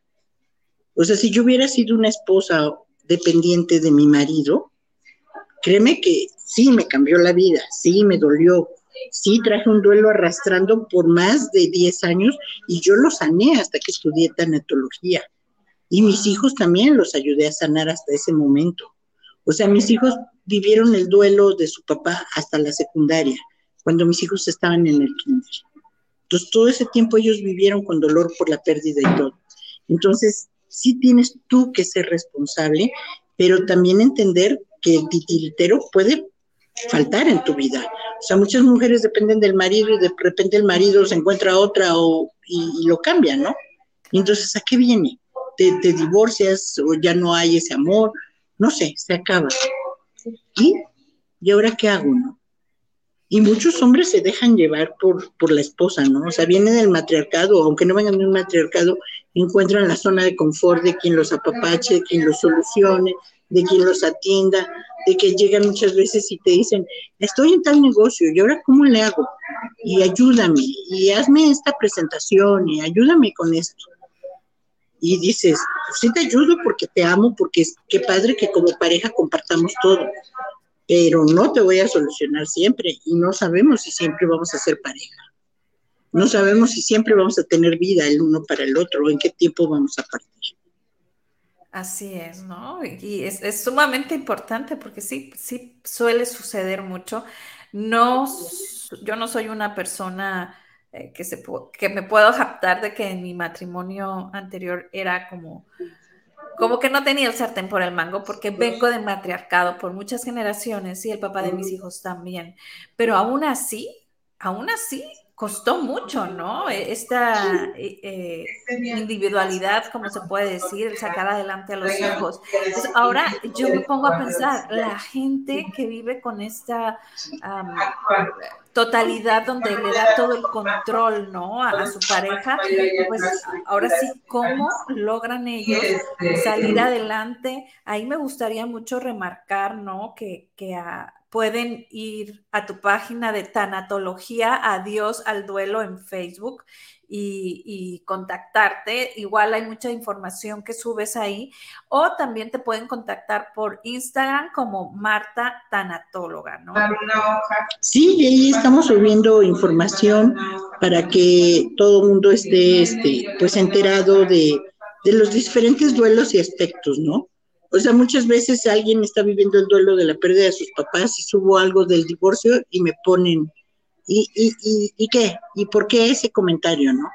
O sea, si yo hubiera sido una esposa dependiente de mi marido, créeme que sí me cambió la vida, sí me dolió, sí traje un duelo arrastrando por más de 10 años y yo lo sané hasta que estudié tanatología. Y mis hijos también los ayudé a sanar hasta ese momento. O sea, mis hijos vivieron el duelo de su papá hasta la secundaria, cuando mis hijos estaban en el kinder. Entonces, todo ese tiempo ellos vivieron con dolor por la pérdida y todo. Entonces, sí tienes tú que ser responsable, pero también entender que el titiritero puede faltar en tu vida. O sea, muchas mujeres dependen del marido y de repente el marido se encuentra otra o, y, lo cambia, ¿no? Y entonces, ¿a qué viene? ¿Te, ¿Te, divorcias o ya no hay ese amor no sé, se acaba. ¿Y? ¿Y ahora qué hago, no? Y muchos hombres se dejan llevar por, por la esposa, ¿no? O sea, vienen del matriarcado, aunque no vengan de un matriarcado, encuentran la zona de confort de quien los apapache, de quien los solucione, de quien los atienda, de que llegan muchas veces y te dicen, estoy en tal negocio, ¿y ahora cómo le hago? Y ayúdame, y hazme esta presentación, y ayúdame con esto y dices, pues sí te ayudo porque te amo, porque es qué padre que como pareja compartamos todo, pero no te voy a solucionar siempre y no sabemos si siempre vamos a ser pareja. No sabemos si siempre vamos a tener vida el uno para el otro o en qué tiempo vamos a partir. Así es, ¿no? Y es, sumamente importante porque sí, sí suele suceder mucho. No, yo no soy una persona eh, que, se, que me puedo jactar de que en mi matrimonio anterior era como, como que no tenía el sartén por el mango porque vengo de matriarcado por muchas generaciones y el papá de mis hijos también. Pero aún así, aún así, costó mucho, ¿no? E, esta eh, eh, individualidad, como se puede decir, sacar adelante a los hijos. ahora yo me pongo a pensar, la gente que vive con esta totalidad donde le da todo el control, ¿no? A, su pareja, pues ahora sí, ¿cómo logran ellos salir adelante? Ahí me gustaría mucho remarcar, ¿no? Que, que a pueden ir a tu página de Tanatología Adiós al Duelo en Facebook y, contactarte. Igual hay mucha información que subes ahí. O también te pueden contactar por Instagram como Marta Tanatóloga, ¿no? Sí, ahí estamos subiendo información para que todo el mundo esté este, pues enterado de, de los diferentes duelos y aspectos, ¿no? O sea, muchas veces alguien está viviendo el duelo de la pérdida de sus papás y subo algo del divorcio y me ponen, ¿y, y, y, y qué? ¿Y por qué ese comentario, no?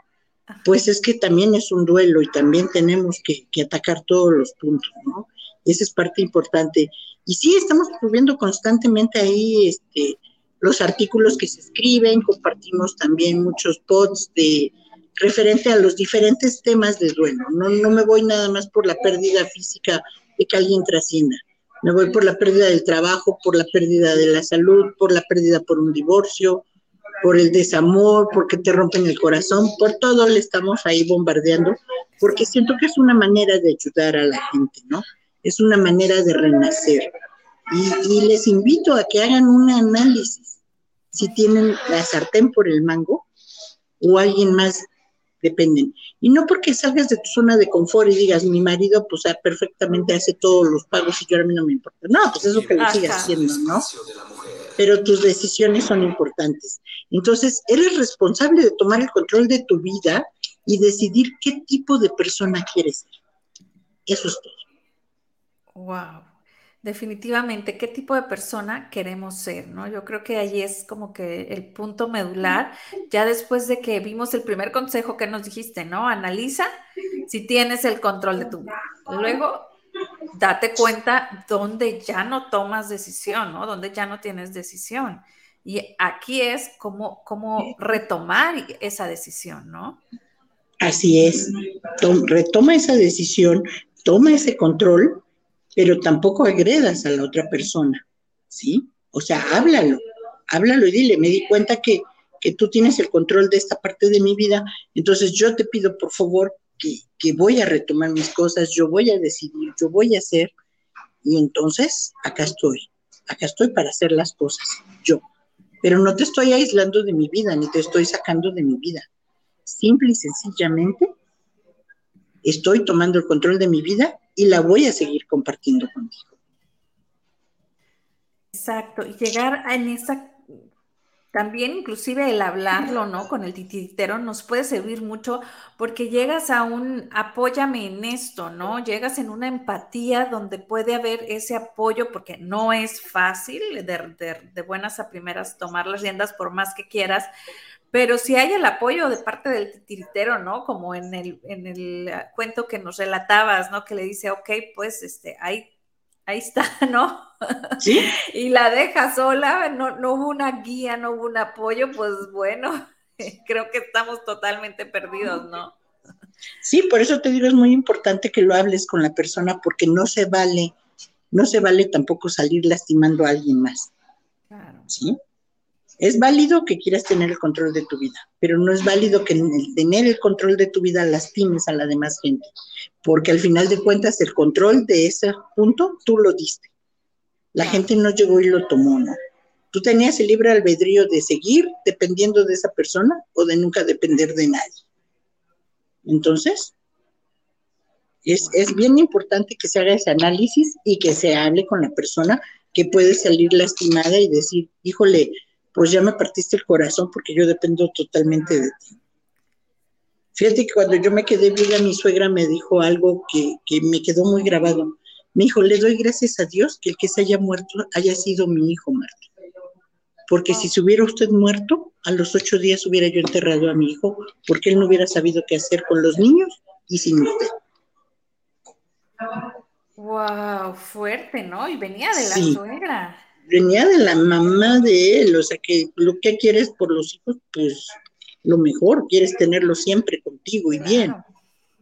Pues es que también es un duelo y también tenemos que, que atacar todos los puntos, ¿no? Esa es parte importante. Y sí, estamos subiendo constantemente ahí este, los artículos que se escriben, compartimos también muchos posts de referente a los diferentes temas de duelo. No, no me voy nada más por la pérdida física de que alguien trascienda. Me voy por la pérdida del trabajo, por la pérdida de la salud, por la pérdida por un divorcio, por el desamor, porque te rompen el corazón, por todo le estamos ahí bombardeando, porque siento que es una manera de ayudar a la gente, ¿no? Es una manera de renacer. Y, y les invito a que hagan un análisis, si tienen la sartén por el mango o alguien más dependen. Y no porque salgas de tu zona de confort y digas, mi marido, pues ah, perfectamente hace todos los pagos y yo a mí no me importa. No, pues eso que lo sigas haciendo, ¿no? Pero tus decisiones son importantes. Entonces, eres responsable de tomar el control de tu vida y decidir qué tipo de persona quieres ser. Eso es todo. Wow definitivamente qué tipo de persona queremos ser, ¿no? Yo creo que ahí es como que el punto medular, ya después de que vimos el primer consejo que nos dijiste, ¿no? Analiza si tienes el control de tu vida. Luego, date cuenta dónde ya no tomas decisión, ¿no? Donde ya no tienes decisión. Y aquí es como, como retomar esa decisión, ¿no? Así es. retoma esa decisión, toma ese control pero tampoco agredas a la otra persona, ¿sí? O sea, háblalo, háblalo y dile, me di cuenta que, que tú tienes el control de esta parte de mi vida, entonces yo te pido por favor que, que voy a retomar mis cosas, yo voy a decidir, yo voy a hacer, y entonces acá estoy, acá estoy para hacer las cosas, yo. Pero no te estoy aislando de mi vida, ni te estoy sacando de mi vida. Simple y sencillamente estoy tomando el control de mi vida y la voy a seguir compartiendo contigo. Exacto, y llegar en esa, también inclusive el hablarlo, ¿no? Con el titiritero nos puede servir mucho porque llegas a un apóyame en esto, ¿no? Llegas en una empatía donde puede haber ese apoyo porque no es fácil de, de buenas a primeras tomar las riendas por más que quieras, pero si hay el apoyo de parte del titiritero, ¿no? Como en el, en el ah, cuento que nos relatabas, ¿no? Que le dice, ok, pues este, ahí, ahí está, ¿no? Sí. y la deja sola, no, no hubo una guía, no hubo un apoyo, pues bueno, creo que estamos totalmente perdidos, ¿no? Sí, por eso te digo, es muy importante que lo hables con la persona porque no se vale, no se vale tampoco salir lastimando a alguien más. Claro. ¿Sí? Es válido que quieras tener el control de tu vida, pero no es válido que el tener el control de tu vida lastimes a la demás gente, porque al final de cuentas el control de ese punto tú lo diste. La gente no llegó y lo tomó, ¿no? Tú tenías el libre albedrío de seguir dependiendo de esa persona o de nunca depender de nadie. Entonces, es, es, bien importante que se haga ese análisis y que se hable con la persona que puede salir lastimada y decir, híjole, pues ya me partiste el corazón porque yo dependo totalmente de ti. Fíjate que cuando yo me quedé viva, mi suegra me dijo algo que, que me quedó muy grabado. Me dijo, le doy gracias a Dios que el que se haya muerto haya sido mi hijo Marta. Porque si se hubiera usted muerto, a los ocho días hubiera yo enterrado a mi hijo, porque él no hubiera sabido qué hacer con los niños y sin usted. Wow, fuerte, ¿no? Y venía de la suegra. Venía de la mamá de él, o sea que lo que quieres por los hijos, pues lo mejor, quieres tenerlo siempre contigo y bien.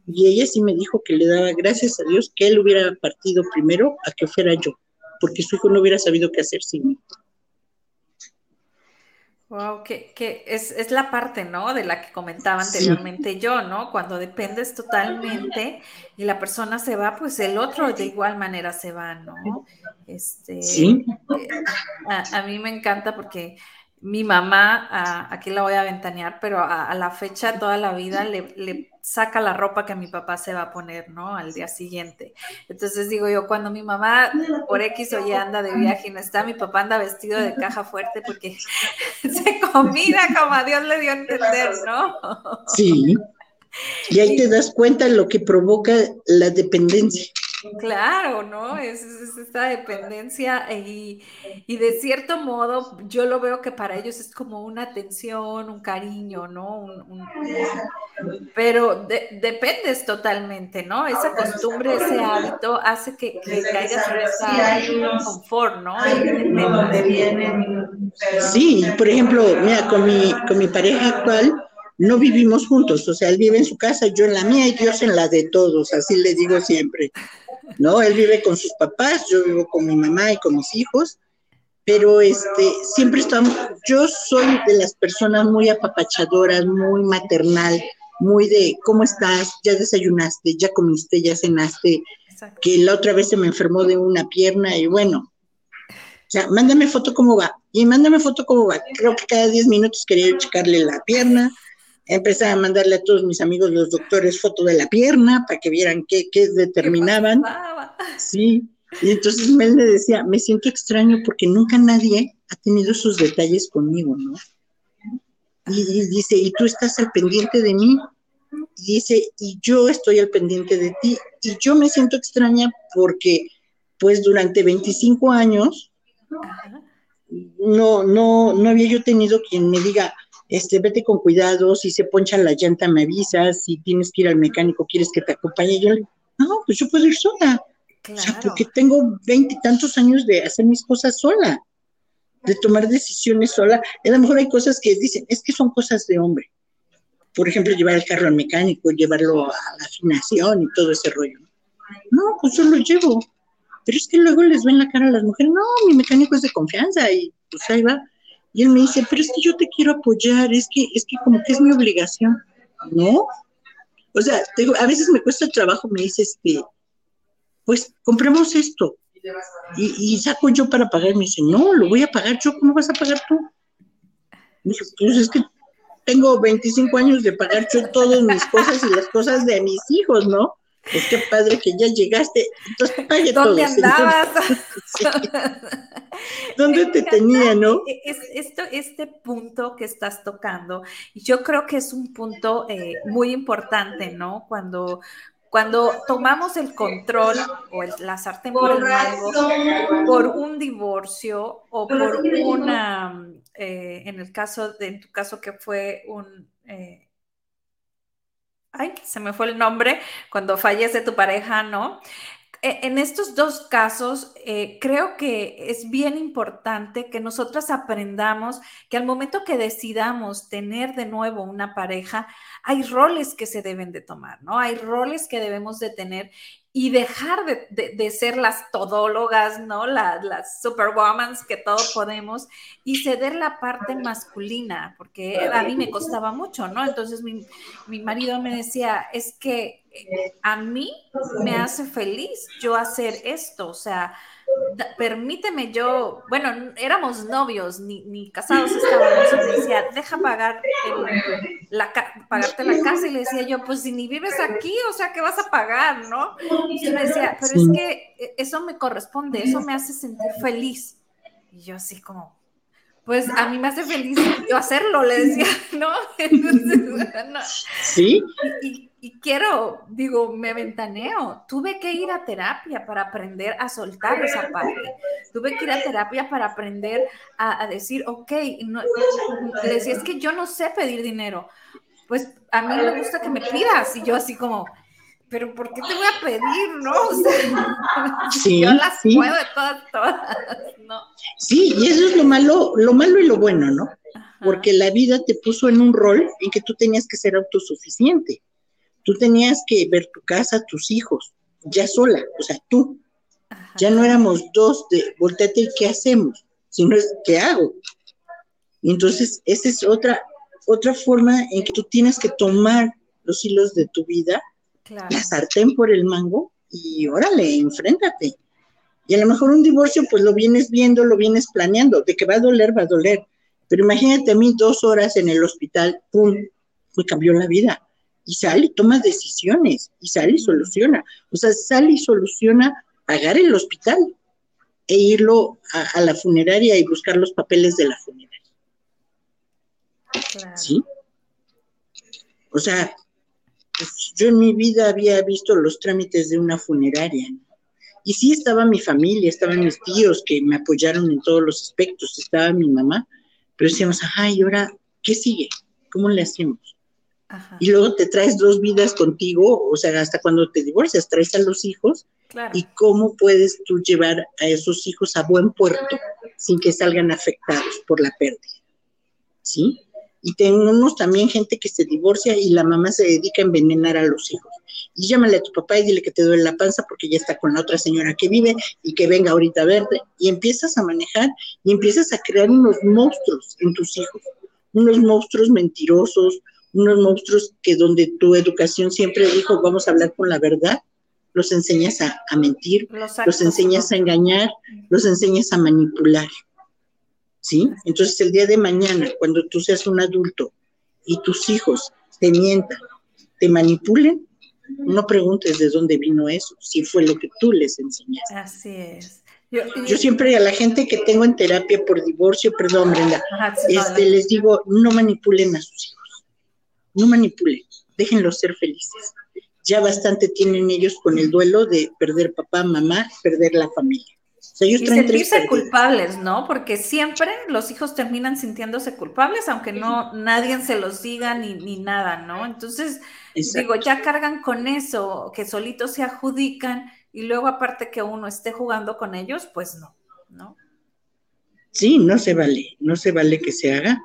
Y ella sí me dijo que le daba gracias a Dios que él hubiera partido primero a que fuera yo, porque su hijo no hubiera sabido qué hacer sin mí. Wow, que, que es, es, la parte, ¿no? De la que comentaba anteriormente yo, ¿no? Cuando dependes totalmente y la persona se va, pues el otro de igual manera se va, ¿no? Este, ¿Sí? Eh, a, mí me encanta porque mi mamá, aquí la voy a ventanear, pero a, la fecha, toda la vida, le, saca la ropa que mi papá se va a poner, ¿no? Al día siguiente. Entonces digo yo, cuando mi mamá por X o Y anda de viaje y no está, mi papá anda vestido de caja fuerte porque se combina como a Dios le dio a entender, ¿no? Sí. Y ahí te das cuenta de lo que provoca la dependencia. Claro, ¿no? Es, esta dependencia y, de cierto modo yo lo veo que para ellos es como una atención, un cariño, ¿no? pero dependes totalmente, ¿no? Esa costumbre, ese hábito hace que, que caigas en ese confort, ¿no? Sí, por ejemplo, mira, con mi, con mi pareja actual, no vivimos juntos, o sea, él vive en su casa, yo en la mía y Dios en la de todos, así le digo siempre. ¿No? Él vive con sus papás, yo vivo con mi mamá y con mis hijos, pero este, siempre estamos, yo soy de las personas muy apapachadoras, muy maternal, muy de, ¿cómo estás? ¿Ya desayunaste? ¿Ya comiste? ¿Ya cenaste? Que la otra vez se me enfermó de una pierna y bueno, o sea, mándame foto cómo va. Y mándame foto cómo va. Creo que cada 10 minutos quería checarle la pierna, empecé a mandarle a todos mis amigos, los doctores, foto de la pierna para que vieran qué, qué determinaban. sí, y entonces Mel me decía, me siento extraño porque nunca nadie ha tenido esos detalles conmigo, ¿no? Y, dice, y tú estás al pendiente de mí. Y dice, y yo estoy al pendiente de ti. Y yo me siento extraña porque, pues, durante 25 años, no, no, no había yo tenido quien me diga, este, vete con cuidado, si se poncha la llanta me avisas, si tienes que ir al mecánico, quieres que te acompañe, yo le digo, no, pues yo puedo ir sola, o sea, porque tengo veintitantos años de hacer mis cosas sola, de tomar decisiones sola, a lo mejor hay cosas que dicen, es que son cosas de hombre, por ejemplo, llevar el carro al mecánico, llevarlo a la afinación y todo ese rollo, no, pues yo lo llevo, pero es que luego les ven la cara a las mujeres, no, mi mecánico es de confianza y pues ahí va, y él me dice, pero es que yo te quiero apoyar, es que, es que como que es mi obligación. ¿No? O sea, a veces me cuesta el trabajo, me dice, este, pues compremos esto. Y, saco yo para pagar. Me dice, no, lo voy a pagar yo, ¿cómo vas a pagar tú? Me dice, pues es que tengo 25 años de pagar yo todas mis cosas y las cosas de mis hijos, ¿no? Pues qué padre que ya llegaste. Entonces pague ¿Dónde andabas? ¿Dónde te tenía, no? E, es, esto, este punto que estás tocando, yo creo que es un punto eh, muy importante, ¿no? Cuando, cuando tomamos el control o el, la sartén por el mango por un divorcio o por una, eh, en el caso, de, en tu caso que fue un... Eh, ay, se me fue el nombre, cuando fallece tu pareja, ¿no? E, en estos dos casos, eh, creo que es bien importante que nosotras aprendamos que al momento que decidamos tener de nuevo una pareja, hay roles que se deben de tomar, ¿no? Hay roles que debemos de tener y dejar de, ser las todólogas, ¿no? las superwomans que todo podemos y ceder la parte masculina, porque a mí me costaba mucho, ¿no? Entonces mi, mi marido me decía, es que eh, a mí me hace feliz yo hacer esto, o sea, permíteme yo, bueno, éramos novios, ni, ni casados estábamos, y me decía, deja pagar la, pagarte la casa, y le decía yo, pues si ni vives aquí, o sea, ¿qué vas a pagar, no? Y me decía, pero es que e, eso me corresponde, eso me hace sentir feliz. Y yo así como, pues a mí me hace feliz yo hacerlo, le decía, ¿no? Entonces, ¿Sí? Y, quiero, digo, me ventaneo. Tuve que ir a terapia para aprender a soltar esa parte. Tuve que ir a terapia para aprender a, decir, ok, no, decía, es que yo no sé pedir dinero. Pues a mí me gusta que me pidas. Y yo así como, pero ¿por qué te voy a pedir, no? O sea, sí, yo las puedo de todas, todas, ¿no? Sí, y eso es lo malo, lo malo y lo bueno, ¿no? Porque la vida te puso en un rol en que tú tenías que ser autosuficiente. Tú tenías que ver tu casa, tus hijos, ya sola, o sea, tú. Ya no éramos dos de volteate y qué hacemos, sino es qué hago. Y entonces, esa es otra, otra forma en que tú tienes que tomar los hilos de tu vida la sartén por el mango y órale, enfréntate. Y a lo mejor un divorcio, pues lo vienes viendo, lo vienes planeando, de que va a doler, va a doler. Pero imagínate a mí dos horas en el hospital, ¡pum! Me cambió la vida. Y sale y toma decisiones, y sale y soluciona. O sea, sale y soluciona pagar el hospital e irlo a, la funeraria y buscar los papeles de la funeraria. ¿Sí? O sea, pues, yo en mi vida había visto los trámites de una funeraria. Y sí estaba mi familia, estaban mis tíos que me apoyaron en todos los aspectos, estaba mi mamá, pero decíamos, ajá, ¿y ahora qué sigue? ¿Cómo le hacemos? Y luego te traes dos vidas contigo, o sea, hasta cuando te divorcias, traes a los hijos. ¿Y cómo puedes tú llevar a esos hijos a buen puerto sin que salgan afectados por la pérdida? ¿Sí? y tenemos también gente que se divorcia y la mamá se dedica a envenenar a los hijos. Y llámale a tu papá y dile que te duele la panza porque ya está con la otra señora que vive y que venga ahorita a verte. Y empiezas a manejar y empiezas a crear unos monstruos en tus hijos, unos monstruos mentirosos, unos monstruos que donde tu educación siempre dijo vamos a hablar con la verdad, los enseñas a, mentir, los enseñas a engañar, los enseñas a manipular. ¿sí? Entonces el día de mañana, cuando tú seas un adulto y tus hijos te mientan, te manipulen, no preguntes de dónde vino eso, si fue lo que tú les enseñaste. Así es. Yo, siempre a la gente que tengo en terapia por divorcio, perdón, Brenda, este, les digo, no manipulen a sus hijos, no manipulen, déjenlos ser felices. Ya bastante tienen ellos con el duelo de perder papá, mamá, perder la familia y sentirse culpables, ¿no? Porque siempre los hijos terminan sintiéndose culpables, aunque no nadie se los diga ni, ni nada, ¿no? Entonces, digo, ya cargan con eso, que solitos se adjudican y luego aparte que uno esté jugando con ellos, pues no, ¿no? Sí, no se vale, no se vale que se haga.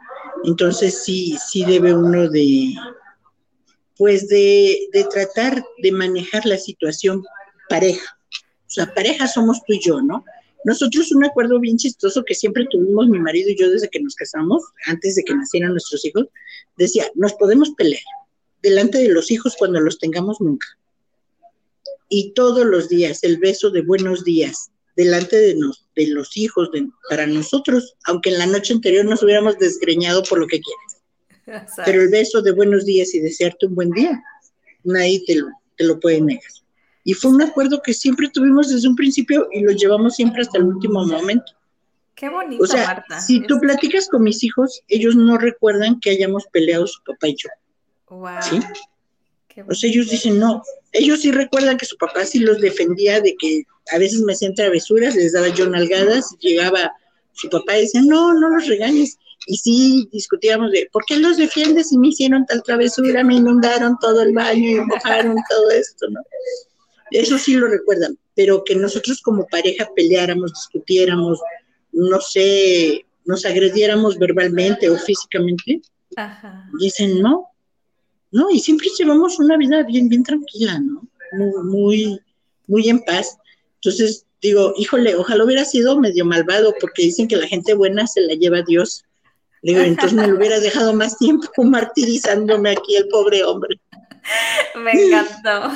Entonces sí, sí debe uno de, pues de, de tratar de manejar la situación pareja. O sea, pareja somos tú y yo, ¿no? Nosotros un acuerdo bien chistoso que siempre tuvimos mi marido y yo desde que nos casamos, antes de que nacieran nuestros hijos, decía, nos podemos pelear delante de los hijos cuando los tengamos nunca. Y todos los días el beso de buenos días delante de, de los hijos, para nosotros, aunque en la noche anterior nos hubiéramos desgreñado por lo que quieras. Pero el beso de buenos días y desearte un buen día, nadie te lo, te lo puede negar. Y fue un acuerdo que siempre tuvimos desde un principio y lo llevamos siempre hasta el último momento. Qué bonito, o sea, Si tú platicas con mis hijos, ellos no recuerdan que hayamos peleado su papá y yo. Wow. ¿Sí? O sea, ellos dicen, no, ellos sí recuerdan que su papá sí los defendía de que a veces me hacían travesuras, les daba yo nalgadas, llegaba su papá y decía, no, no los regañes. Y sí discutíamos de, ¿por qué los defiendes si me hicieron tal travesura, me inundaron todo el baño y mojaron todo esto, ¿no? Eso sí lo recuerdan, pero que nosotros como pareja peleáramos, discutiéramos, no sé, nos agrediéramos verbalmente o físicamente, dicen no, no, y siempre llevamos una vida bien, bien tranquila, ¿no? Muy, muy, en paz. Entonces digo, híjole, ojalá hubiera sido medio malvado, porque dicen que la gente buena se la lleva a Dios. Digo, entonces me lo hubiera dejado más tiempo martirizándome aquí el pobre hombre. Me encantó.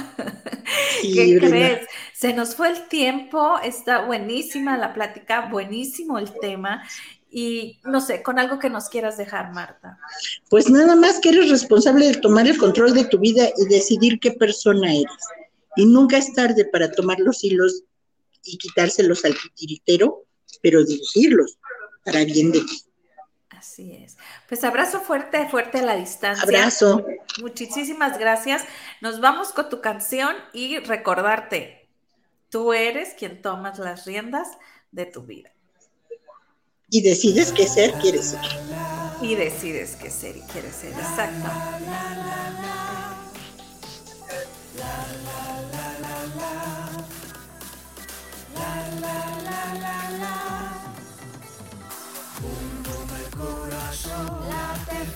¿Qué crees? Se nos fue el tiempo, está buenísima la plática, buenísimo el tema. Y no sé, con algo que nos quieras dejar, Marta. Pues nada más que eres responsable de tomar el control de tu vida y decidir qué persona eres. Y nunca es tarde para tomar los hilos y quitárselos al titiritero, pero dirigirlos para bien de ti. Así es. Pues abrazo fuerte, fuerte a la distancia. Abrazo. Muchísimas gracias. Nos vamos con tu canción y recordarte, tú eres quien tomas las riendas de tu vida. Y decides qué ser quieres ser. Y decides qué ser y quieres ser, exacto. late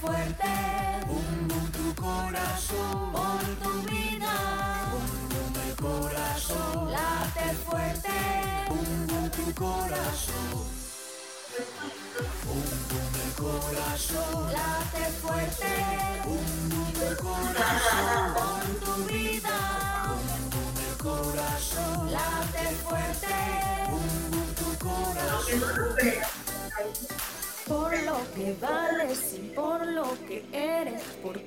fuerte, bum bum tu corazón, por tu vida, bum bum el corazón, late fuerte, bum bum tu corazón, bum bum el corazón, late fuerte, bum bum el corazón, fuerte, tu corazón por lo que vales y por lo que eres, por